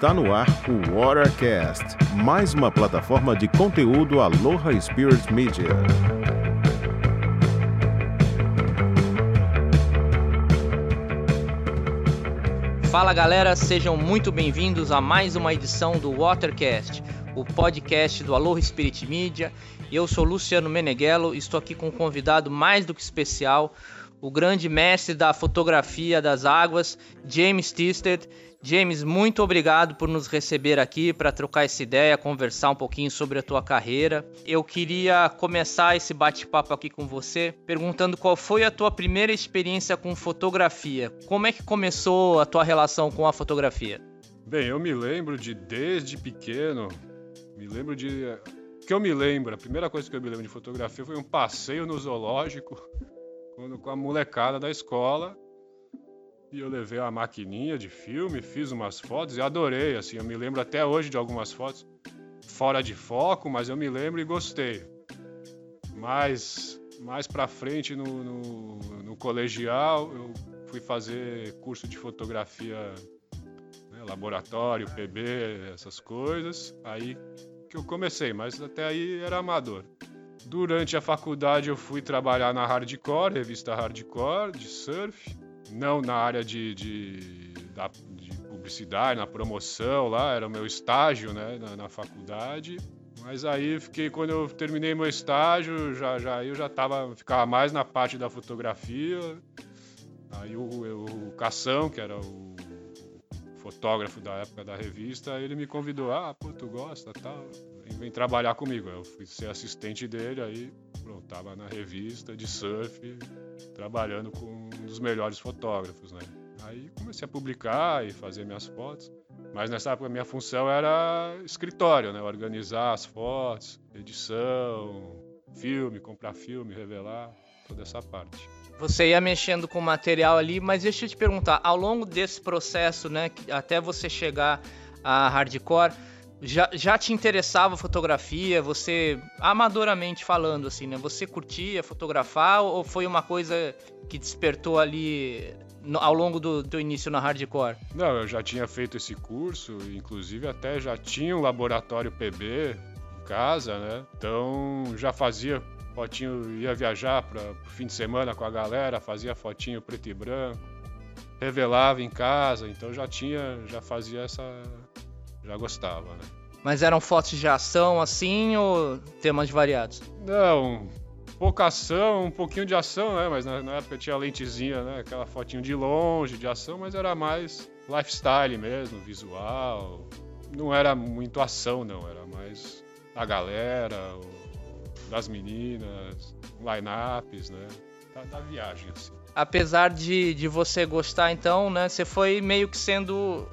Está no ar o Watercast, mais uma plataforma de conteúdo Aloha Spirit Media. Fala galera, sejam muito bem-vindos a mais uma edição do Watercast, o podcast do Aloha Spirit Media. Eu sou Luciano Meneghello, estou aqui com um convidado mais do que especial, o grande mestre da fotografia das águas, James Tisted. James, muito obrigado por nos receber aqui para trocar essa ideia, conversar um pouquinho sobre a tua carreira. Eu queria começar esse bate-papo aqui com você perguntando qual foi a tua primeira experiência com fotografia. Como é que começou a tua relação com a fotografia? Bem, eu me lembro de desde pequeno, me lembro de que eu me lembro, a primeira coisa que eu me lembro de fotografia foi um passeio no zoológico quando, com a molecada da escola e eu levei uma maquininha de filme, fiz umas fotos e adorei, assim, eu me lembro até hoje de algumas fotos fora de foco, mas eu me lembro e gostei. Mas mais para frente no, no, no, colegial eu fui fazer curso de fotografia, né, laboratório, PB, essas coisas. Aí que eu comecei, mas até aí era amador. Durante a faculdade eu fui trabalhar na Hardcore, revista Hardcore de surf não na área de, de, da, de publicidade, na promoção lá, era o meu estágio né, na, na faculdade. Mas aí fiquei quando eu terminei meu estágio, já, já eu já tava ficava mais na parte da fotografia. Aí o, o Cação, que era o fotógrafo da época da revista, ele me convidou, ah, pô, tu gosta, tal, vem trabalhar comigo. Eu fui ser assistente dele, aí pronto, tava na revista de surf, trabalhando com um dos melhores fotógrafos, né? Aí comecei a publicar e fazer minhas fotos. Mas nessa época minha função era escritório, né? Organizar as fotos, edição, filme, comprar filme, revelar, toda essa parte. Você ia mexendo com o material ali, mas deixa eu te perguntar, ao longo desse processo, né, até você chegar a hardcore, já, já te interessava fotografia? Você, amadoramente falando, assim, né? Você curtia fotografar ou foi uma coisa que despertou ali no, ao longo do teu início na hardcore? Não, eu já tinha feito esse curso, inclusive até já tinha um laboratório PB em casa, né? Então já fazia fotinho, ia viajar para fim de semana com a galera, fazia fotinho preto e branco, revelava em casa, então já tinha, já fazia essa já gostava, né? Mas eram fotos de ação assim ou temas variados? Não, pouca ação, um pouquinho de ação, né? Mas na, na, época tinha lentezinha, né? Aquela fotinho de longe, de ação, mas era mais lifestyle mesmo, visual. Não era muito ação, não. Era mais a galera, das meninas, line-ups, né? Da, da, viagem, assim. Apesar de, de você gostar, então, né? Você foi meio que sendo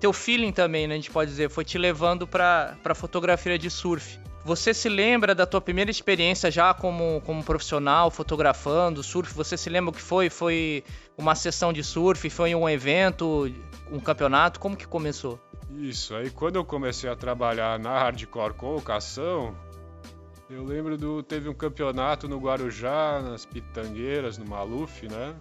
teu feeling também, né, a gente pode dizer, foi te levando para para fotografia de surf. Você se lembra da tua primeira experiência já como, como profissional fotografando surf? Você se lembra o que foi? Foi uma sessão de surf? Foi um evento, um campeonato? Como que começou? Isso, aí quando eu comecei a trabalhar na hardcore com locação, eu lembro do teve um campeonato no Guarujá, nas Pitangueiras, no Maluf, né?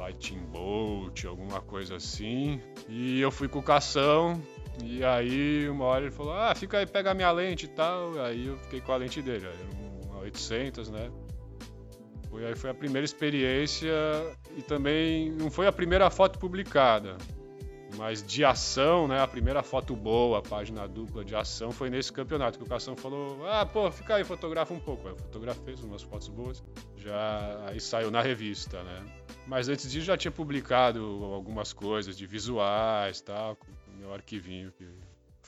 Lightning Bolt, alguma coisa assim. E eu fui com o cação, e aí uma hora ele falou: Ah, fica aí, pega a minha lente e tal. Aí eu fiquei com a lente dele, era uma 800, né? Foi, aí foi a primeira experiência e também não foi a primeira foto publicada. Mas de ação, né? A primeira foto boa, a página dupla de ação foi nesse campeonato que o Cação falou: "Ah, pô, fica aí, fotografa um pouco". Aí eu fotografei umas fotos boas. Já aí saiu na revista, né? Mas antes disso já tinha publicado algumas coisas de visuais, tal, com o meu arquivinho que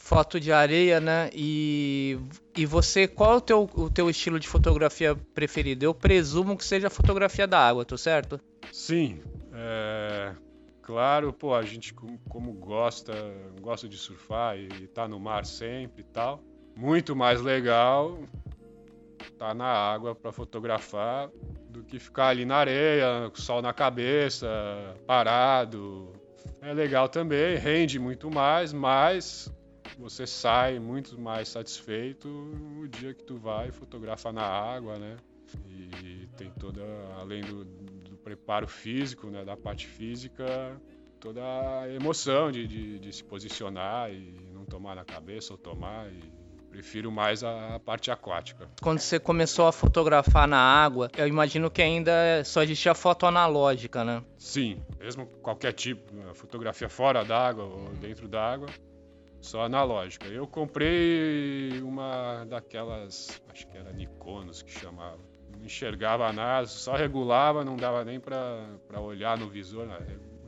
foto de areia, né? E, e você, qual é o teu, o teu estilo de fotografia preferido? Eu presumo que seja a fotografia da água, tô certo? Sim. É, claro, pô, a gente como gosta, gosta de surfar e tá no mar sempre e tal, muito mais legal tá na água para fotografar do que ficar ali na areia, com o sol na cabeça, parado. É legal também, rende muito mais, mas você sai muito mais satisfeito o dia que tu vai fotografar na água, né? E tem toda, além do, preparo físico, né, da parte física, toda a emoção de, de, de se posicionar e não tomar na cabeça ou tomar. E prefiro mais a, parte aquática. Quando você começou a fotografar na água, eu imagino que ainda só existia foto analógica, né? Sim, mesmo qualquer tipo, né? fotografia fora d'água ou dentro d'água, só analógica. Eu comprei uma daquelas, acho que era Nikonos que chamava. Enxergava nada, só regulava, não dava nem para olhar no visor. Né?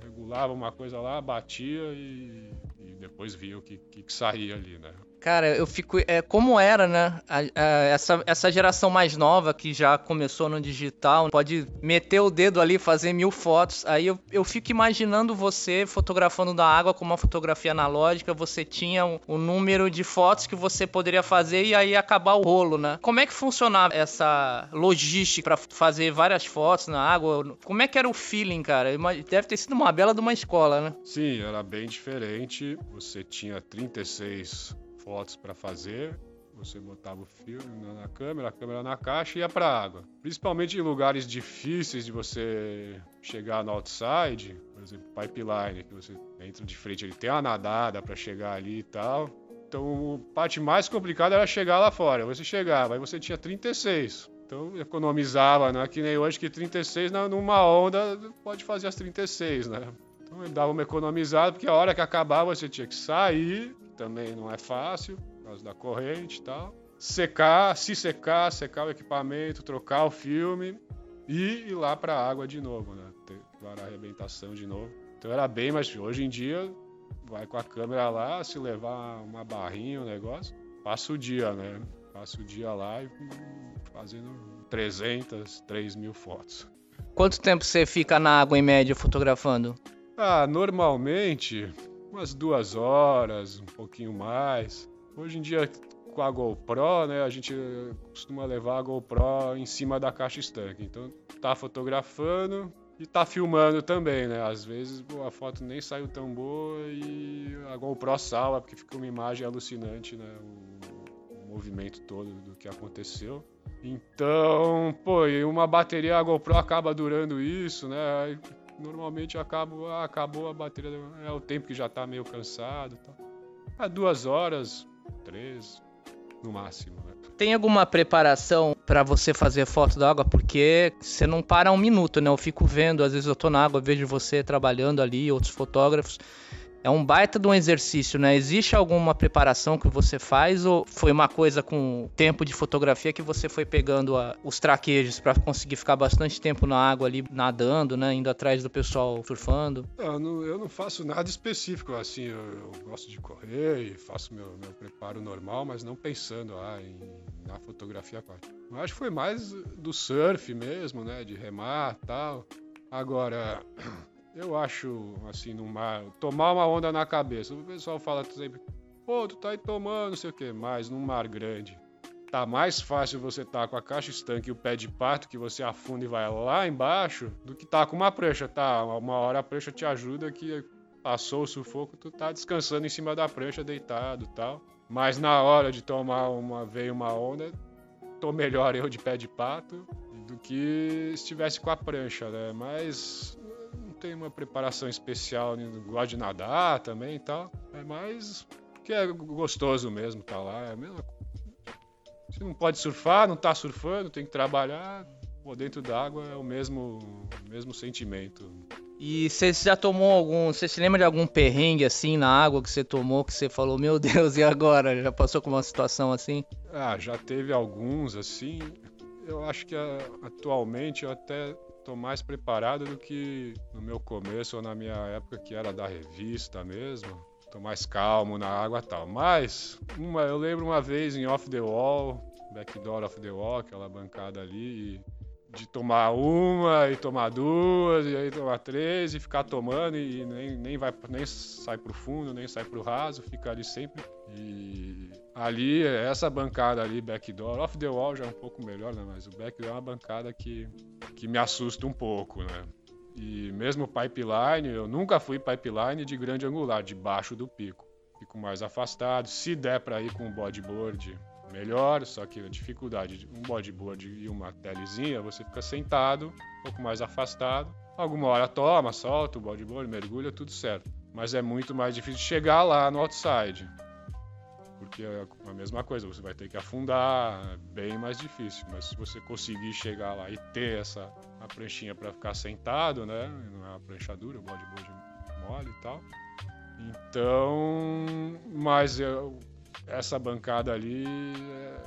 Regulava uma coisa lá, batia e, e depois via o que, que, que saía ali, né? Cara, eu fico. É, como era, né? A, a, essa, essa geração mais nova que já começou no digital, pode meter o dedo ali, fazer mil fotos. Aí eu, eu fico imaginando você fotografando da água com uma fotografia analógica. Você tinha o um, número de fotos que você poderia fazer e aí acabar o rolo, né? Como é que funcionava essa logística para fazer várias fotos na água? Como é que era o feeling, cara? Deve ter sido uma bela de uma escola, né? Sim, era bem diferente. Você tinha 36 fotos para fazer. Você botava o filme na câmera, a câmera na caixa e ia para água. Principalmente em lugares difíceis de você chegar no outside, por exemplo, pipeline, que você entra de frente, ele tem uma nadada para chegar ali e tal. Então, a parte mais complicada era chegar lá fora. Você chegava, aí você tinha 36. Então, economizava, não é que nem hoje que 36 numa onda pode fazer as 36, né? Então, ele dava uma economizada, porque a hora que acabava você tinha que sair, também não é fácil, por causa da corrente e tal. Secar, se secar, secar o equipamento, trocar o filme e ir lá para a água de novo, né? Ter a arrebentação de novo. Então era bem mais. Hoje em dia, vai com a câmera lá, se levar uma barrinha, um negócio, passa o dia, né? Passa o dia lá e fazendo 300, 3 mil fotos. Quanto tempo você fica na água em média fotografando? Ah, normalmente umas duas horas, um pouquinho mais. Hoje em dia, com a GoPro, né, a gente costuma levar a GoPro em cima da caixa estanque. Então, tá fotografando e tá filmando também, né? Às vezes a foto nem saiu tão boa e a GoPro salva, porque fica uma imagem alucinante, né? O, o movimento todo do que aconteceu. Então, pô, e uma bateria a GoPro acaba durando isso, né? Normalmente eu acabo, ah, acabou a bateria, é o tempo que já tá meio cansado. Tá. É duas horas, três, no máximo. Né? Tem alguma preparação para você fazer foto da água? Porque você não para um minuto, né? Eu fico vendo, às vezes eu tô na água, vejo você trabalhando ali, outros fotógrafos é um baita de um exercício, né? Existe alguma preparação que você faz ou foi uma coisa com tempo de fotografia que você foi pegando a, os traquejos para conseguir ficar bastante tempo na água ali nadando, né? Indo atrás do pessoal surfando? Eu não, eu não faço nada específico assim. Eu, eu, gosto de correr e faço meu, meu preparo normal, mas não pensando ah, em, na fotografia aquática. Eu acho que foi mais do surf mesmo, né? De remar tal. Agora eu acho, assim, no mar, tomar uma onda na cabeça. O pessoal fala sempre, pô, tu tá aí tomando, não sei o quê, mas num mar grande. Tá mais fácil você tá com a caixa estanque e o pé de pato que você afunda e vai lá embaixo do que tá com uma prancha, tá? Uma hora a prancha te ajuda que passou o sufoco, tu tá descansando em cima da prancha, deitado tal. Mas na hora de tomar uma veio uma onda, tô melhor eu de pé de pato do que estivesse com a prancha, né? Mas tem uma preparação especial, gosta de nadar também e tal. É mais que é gostoso mesmo tá lá. É a mesma Você não pode surfar, não tá surfando, tem que trabalhar. Pô, dentro d'água é o mesmo, mesmo sentimento. E você já tomou algum. Você se lembra de algum perrengue assim na água que você tomou que você falou, meu Deus, e agora? Já passou com uma situação assim? Ah, já teve alguns assim. Eu acho que ah, atualmente eu até tô mais preparado do que no meu começo ou na minha época que era da revista mesmo. Tô mais calmo na água e tal. Mas uma, eu lembro uma vez em Off the Wall, Backdoor of the Wall, aquela bancada ali, de tomar uma e tomar duas e aí tomar três e ficar tomando e nem, nem vai nem sai pro fundo nem sai pro raso fica ali sempre e ali essa bancada ali backdoor off the wall já é um pouco melhor né mas o backdoor é uma bancada que que me assusta um pouco né e mesmo pipeline eu nunca fui pipeline de grande angular debaixo do pico fico mais afastado se der para ir com o bodyboard melhor, só que a dificuldade de um bodyboard e uma telezinha, você fica sentado, um pouco mais afastado, Alguma hora toma, solta o bodyboard, mergulha, tudo certo. Mas é muito mais difícil chegar lá no outside. Porque é a mesma coisa, você vai ter que afundar, é bem mais difícil. Mas se você conseguir chegar lá e ter essa a pranchinha para ficar sentado, né? Não é uma prancha dura, o bodyboard mole e tal. Então, mas eu, essa bancada ali é,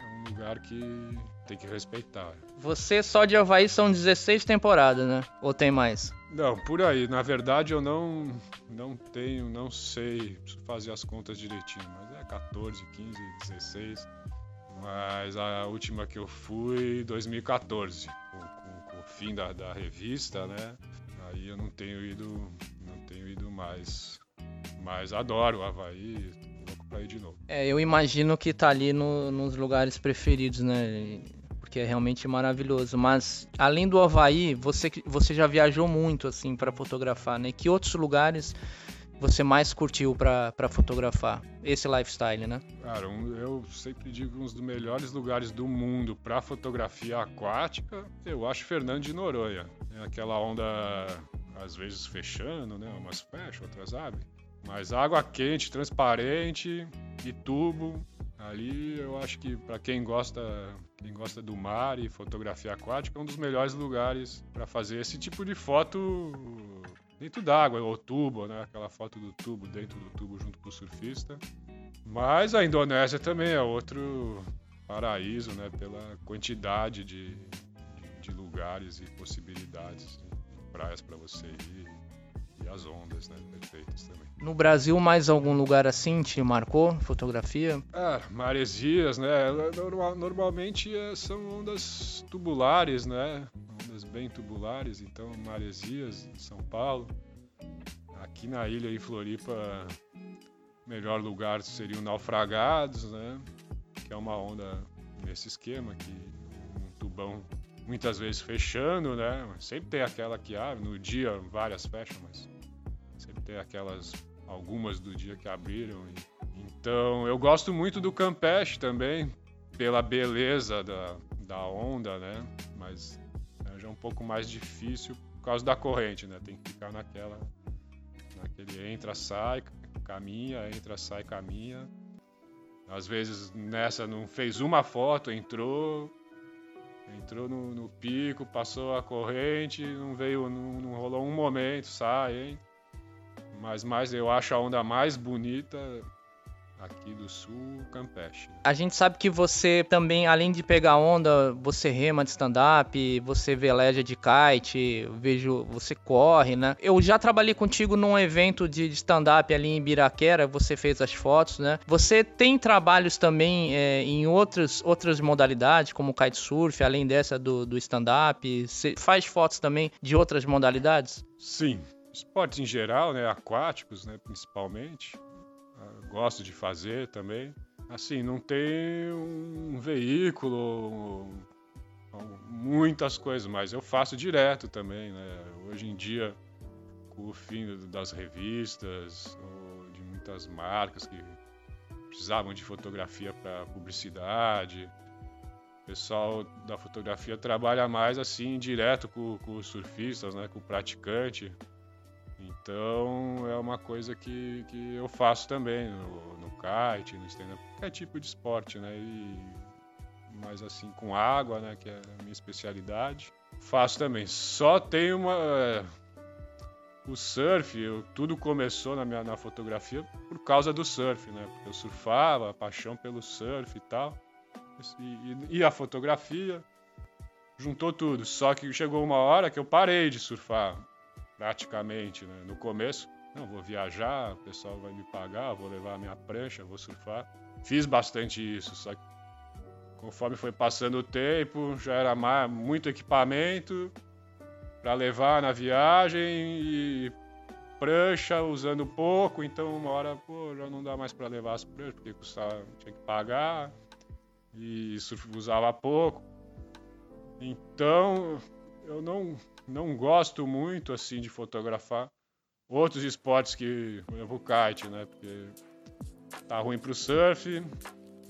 é um lugar que tem que respeitar. Você só de Havaí são 16 temporadas, né? Ou tem mais? Não, por aí. Na verdade eu não não tenho, não sei, preciso fazer as contas direitinho, mas é 14, 15, 16. Mas a última que eu fui 2014, com, com, com o fim da, da revista, né? Aí eu não tenho ido, não tenho ido mais. Mas adoro o Havaí, louco pra ir de novo. É, eu imagino que tá ali no, nos lugares preferidos, né? Porque é realmente maravilhoso. Mas além do Havaí, você, você já viajou muito assim para fotografar, né? Que outros lugares você mais curtiu para fotografar? Esse lifestyle, né? Cara, eu sempre digo um dos melhores lugares do mundo para fotografia aquática, eu acho Fernando de Noronha. É aquela onda às vezes fechando, né? Umas fecham, outras abrem. Mas água quente, transparente e tubo. Ali eu acho que para quem gosta, quem gosta do mar e fotografia aquática, é um dos melhores lugares para fazer esse tipo de foto dentro d'água, ou tubo, né? Aquela foto do tubo dentro do tubo junto com o surfista. Mas a Indonésia também é outro paraíso, né? Pela quantidade de, de, de lugares e possibilidades, de praias para você ir e as ondas, né? Perfeitas também. No Brasil, mais algum lugar assim te marcou? Fotografia? Ah, maresias, né? normalmente é, são ondas tubulares, né? Ondas bem tubulares, então maresias em São Paulo. Aqui na ilha em Floripa, melhor lugar seria o Naufragados, né? Que é uma onda nesse esquema, que um tubão muitas vezes fechando, né? Sempre tem aquela que abre, no dia várias fecham, mas sempre tem aquelas algumas do dia que abriram. Então eu gosto muito do Campeche também, pela beleza da, da onda, né? Mas é já é um pouco mais difícil por causa da corrente, né? Tem que ficar naquela. naquele entra, sai, caminha, entra, sai, caminha. Às vezes nessa não fez uma foto, entrou, entrou no, no pico, passou a corrente, não veio, não, não rolou um momento, sai, hein? Mas mais eu acho a onda mais bonita aqui do sul, Campeche. A gente sabe que você também, além de pegar onda, você rema de stand-up, você veleja de kite, vejo você corre, né? Eu já trabalhei contigo num evento de stand-up ali em Biraquera, você fez as fotos, né? Você tem trabalhos também é, em outras, outras modalidades, como kitesurf, além dessa do, do stand-up? Você faz fotos também de outras modalidades? Sim, Esportes em geral, né? Aquáticos, né? Principalmente. Gosto de fazer também. Assim, não tem um veículo, muitas coisas, mas eu faço direto também, né? Hoje em dia, com o fim das revistas, de muitas marcas que precisavam de fotografia para publicidade, o pessoal da fotografia trabalha mais assim direto com, com os surfistas, né, com o praticante. Então é uma coisa que, que eu faço também no, no kite, no stand-up, qualquer tipo de esporte, né? E, mas assim, com água, né? Que é a minha especialidade. Faço também. Só tem uma. O surf, eu, tudo começou na minha na fotografia por causa do surf, né? Porque eu surfava, paixão pelo surf e tal. E, e, e a fotografia juntou tudo. Só que chegou uma hora que eu parei de surfar praticamente, né? No começo, não, vou viajar, o pessoal vai me pagar, vou levar a minha prancha, vou surfar. Fiz bastante isso, só que conforme foi passando o tempo, já era mais, muito equipamento para levar na viagem e prancha usando pouco, então uma hora, pô, já não dá mais para levar as pranchas, porque custava, tinha que pagar e usava pouco. Então, eu não não gosto muito assim de fotografar outros esportes que, por exemplo, o kite, né? Porque tá ruim pro surf,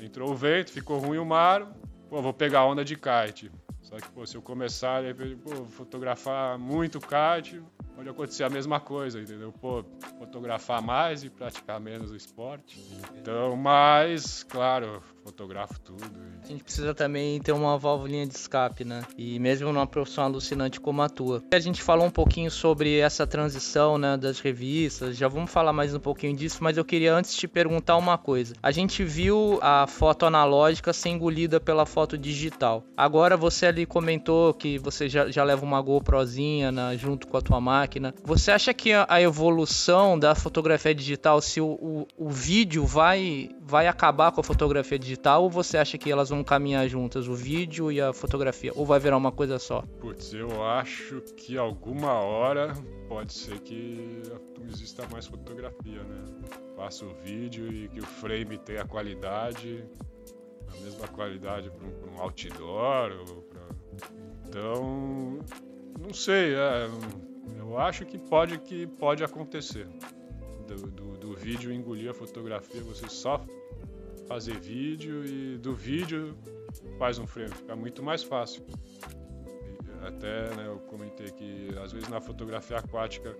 entrou o vento, ficou ruim o mar, pô, vou pegar onda de kite. Só que, pô, se eu começar a fotografar muito kart, pode acontecer a mesma coisa, entendeu? Pô, fotografar mais e praticar menos o esporte. Então, mas, claro, fotografo tudo. A gente precisa também ter uma válvula de escape, né? E mesmo numa profissão alucinante como a tua. A gente falou um pouquinho sobre essa transição, né, das revistas, já vamos falar mais um pouquinho disso, mas eu queria antes te perguntar uma coisa. A gente viu a foto analógica ser engolida pela foto digital. Agora você ali comentou que você já, já leva uma GoProzinha na, junto com a tua máquina. Você acha que a, a evolução da fotografia digital, se o, o, o vídeo vai, vai acabar com a fotografia digital, ou você acha que elas vão caminhar juntas, o vídeo e a fotografia? Ou vai virar uma coisa só? Putz, eu acho que alguma hora pode ser que exista mais fotografia, né? Faça o vídeo e que o frame tenha qualidade, a mesma qualidade para um, um, outdoor. Pra... Então, não sei, é, eu acho que pode, que pode acontecer. Do, do, vídeo engolir a fotografia, você só fazer vídeo e do vídeo faz um frame, fica muito mais fácil. Até né, eu comentei que às vezes na fotografia aquática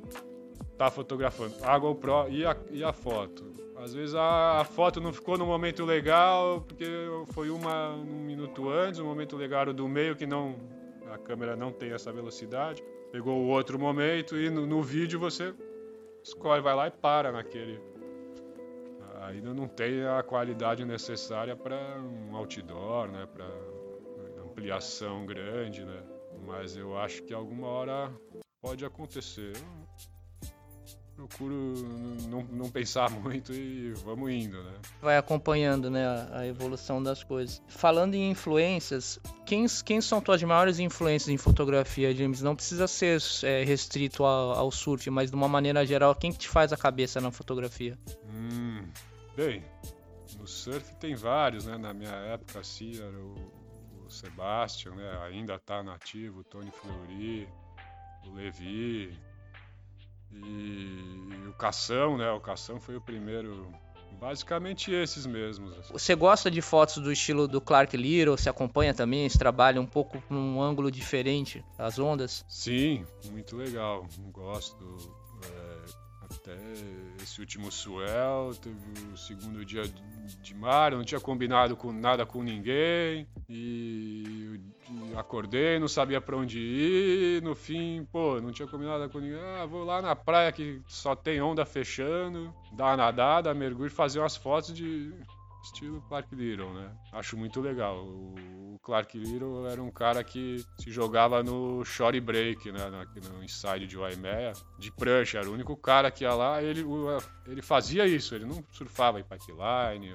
tá fotografando a GoPro e a, e a foto. Às vezes a, a, foto não ficou no momento legal porque foi uma um minuto antes, um momento legal do meio que não a câmera não tem essa velocidade. Pegou o outro momento e no, no vídeo você escolhe, vai lá e para naquele ainda não tem a qualidade necessária para um outdoor, né, para ampliação grande, né? Mas eu acho que alguma hora pode acontecer. Procuro não, não pensar muito e vamos indo, né? Vai acompanhando, né, a evolução das coisas. Falando em influências, quem, quem são tuas maiores influências em fotografia, James? Não precisa ser é, restrito ao, ao, surf, mas de uma maneira geral, quem que te faz a cabeça na fotografia? Hum, Bem, no surf tem vários, né? Na minha época, assim, era o, o Sebastian, né? Ainda tá nativo, o Tony Fleury, o Levi e o Cação, né? O Cação foi o primeiro Basicamente esses mesmos. Assim. Você gosta de fotos do estilo do Clark Little? Você acompanha também esse trabalho um pouco num ângulo diferente, as ondas? Sim, muito legal. Gosto. É, até esse último swell, teve o segundo dia de mar, eu não tinha combinado com nada com ninguém e acordei, não sabia para onde ir, no fim, pô, não tinha combinado com ninguém, ah, vou lá na praia que só tem onda fechando, dar uma nadada, mergulho, fazer umas fotos de estilo Clark Little, né? Acho muito legal. O Clark Little era um cara que se jogava no short break, né? No, inside de Waimea, de prancha. Era o único cara que ia lá, ele, ele fazia isso. Ele não surfava em pipeline,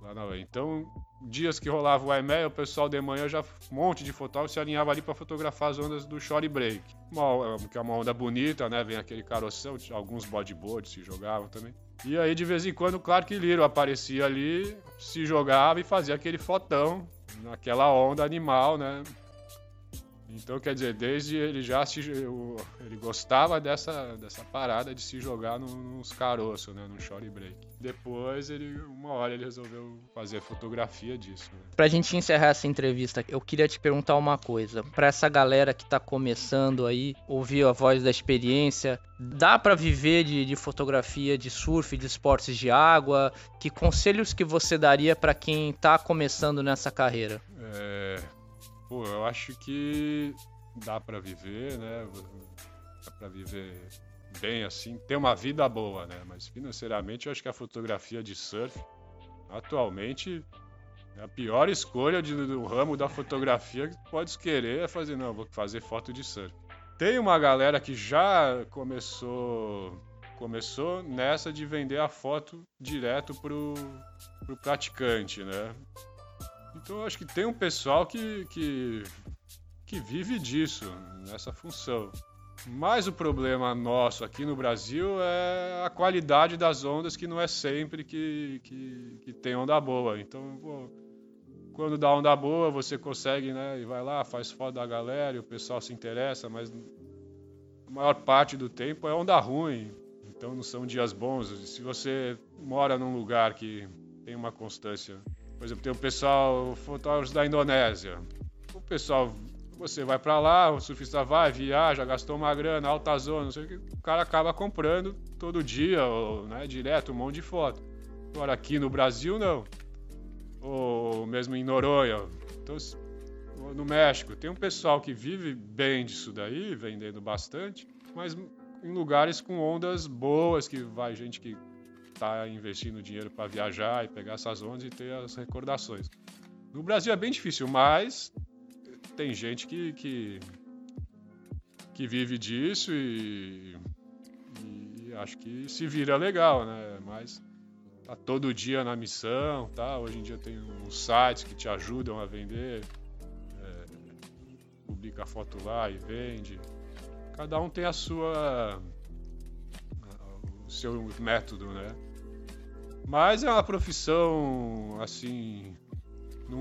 lá na Então, dias que rolava o Waimea, o pessoal de manhã já um monte de fotógrafos se alinhava ali para fotografar as ondas do short break. Uma, que é uma onda bonita, né? Vem aquele caroção, alguns bodyboards se jogavam também. E aí, de vez em quando, claro que Liro aparecia ali, se jogava e fazia aquele fotão naquela onda animal, né? Então, quer dizer, desde ele já se, ele gostava dessa, dessa parada de se jogar nos caroços, né, no short break. Depois, ele, uma hora ele resolveu fazer fotografia disso. Né? Pra gente encerrar essa entrevista, eu queria te perguntar uma coisa. Pra essa galera que tá começando aí, ouvir a voz da experiência, dá para viver de, de, fotografia, de surf, de esportes de água? Que conselhos que você daria para quem tá começando nessa carreira? É, Pô, eu acho que dá para viver, né? Dá para viver bem assim, ter uma vida boa, né? Mas financeiramente eu acho que a fotografia de surf atualmente é a pior escolha de, do ramo da fotografia que pode querer é fazer, não, vou fazer foto de surf. Tem uma galera que já começou começou nessa de vender a foto direto pro, pro praticante, né? Então eu acho que tem um pessoal que, que, que vive disso, nessa função. Mas o problema nosso aqui no Brasil é a qualidade das ondas, que não é sempre que, que, que tem onda boa. Então, pô, quando dá onda boa, você consegue, né? E vai lá, faz foto da galera e o pessoal se interessa, mas a maior parte do tempo é onda ruim. Então não são dias bons. Se você mora num lugar que tem uma constância por exemplo, tem o pessoal, fotógrafos da Indonésia. pessoal, você vai para lá, o surfista vai, viaja, gastou uma grana, alta zona, não sei o que, o cara acaba comprando todo dia, ou, né, direto, um monte de foto. Agora aqui no Brasil, não. Ou mesmo em Noronha, então, no México, tem um pessoal que vive bem disso daí, vendendo bastante, mas em lugares com ondas boas, que vai gente que está investindo dinheiro para viajar e pegar essas ondas e ter as recordações. No Brasil é bem difícil, mas tem gente que, que, que vive disso e, e, acho que se vira legal, né? Mas tá todo dia na missão, tá? Hoje em dia tem uns sites que te ajudam a vender, é, publica a foto lá e vende. Cada um tem a sua o seu método, né? Mas é uma profissão assim, não,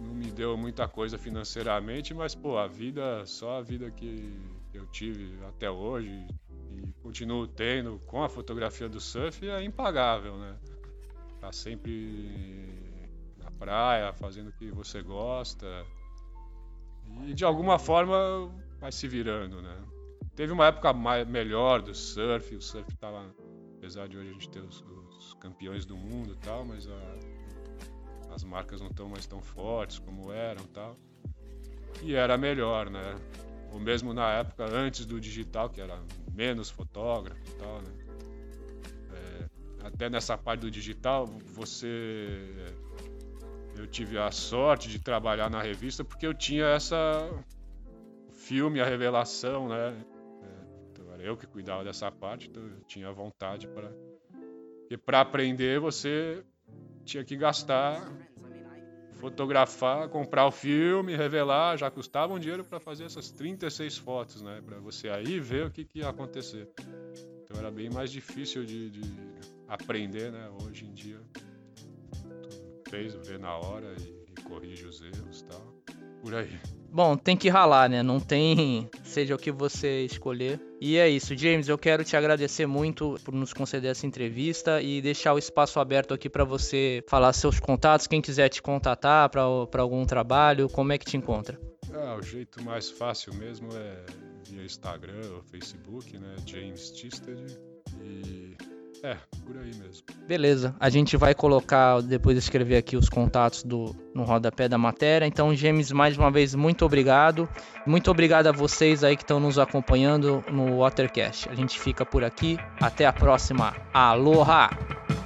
não me deu muita coisa financeiramente, mas pô, a vida, só a vida que eu tive até hoje e continuo tendo com a fotografia do surf é impagável, né? Tá sempre na praia, fazendo o que você gosta. E de alguma forma vai se virando, né? Teve uma época mais, melhor do surf, o surf tava, apesar de hoje a gente ter os, os campeões do mundo e tal, mas a, as marcas não estão mais tão fortes como eram e tal. E era melhor, né? Ou mesmo na época antes do digital, que era menos fotógrafo e tal, né? É, até nessa parte do digital, você eu tive a sorte de trabalhar na revista porque eu tinha essa filme, a revelação, né? É, então eu que cuidava dessa parte, então eu tinha vontade para. Porque para aprender você tinha que gastar, fotografar, comprar o filme, revelar, já custava um dinheiro para fazer essas 36 fotos, né? Para você aí ver o que, que ia acontecer. Então era bem mais difícil de, de aprender, né? Hoje em dia, tu fez, vê na hora e, e corrige os erros e tal. Por aí. Bom, tem que ralar, né? Não tem, seja o que você escolher. E é isso, James. Eu quero te agradecer muito por nos conceder essa entrevista e deixar o espaço aberto aqui para você falar seus contatos. Quem quiser te contatar para algum trabalho, como é que te encontra? Ah, o jeito mais fácil mesmo é via Instagram ou Facebook, né? James Tisted. E é, por aí mesmo. Beleza. A gente vai colocar, depois de escrever aqui os contatos do, no rodapé da matéria. Então, James, mais uma vez, muito obrigado. Muito obrigado a vocês aí que estão nos acompanhando no Watercast. A gente fica por aqui. Até a próxima. Aloha!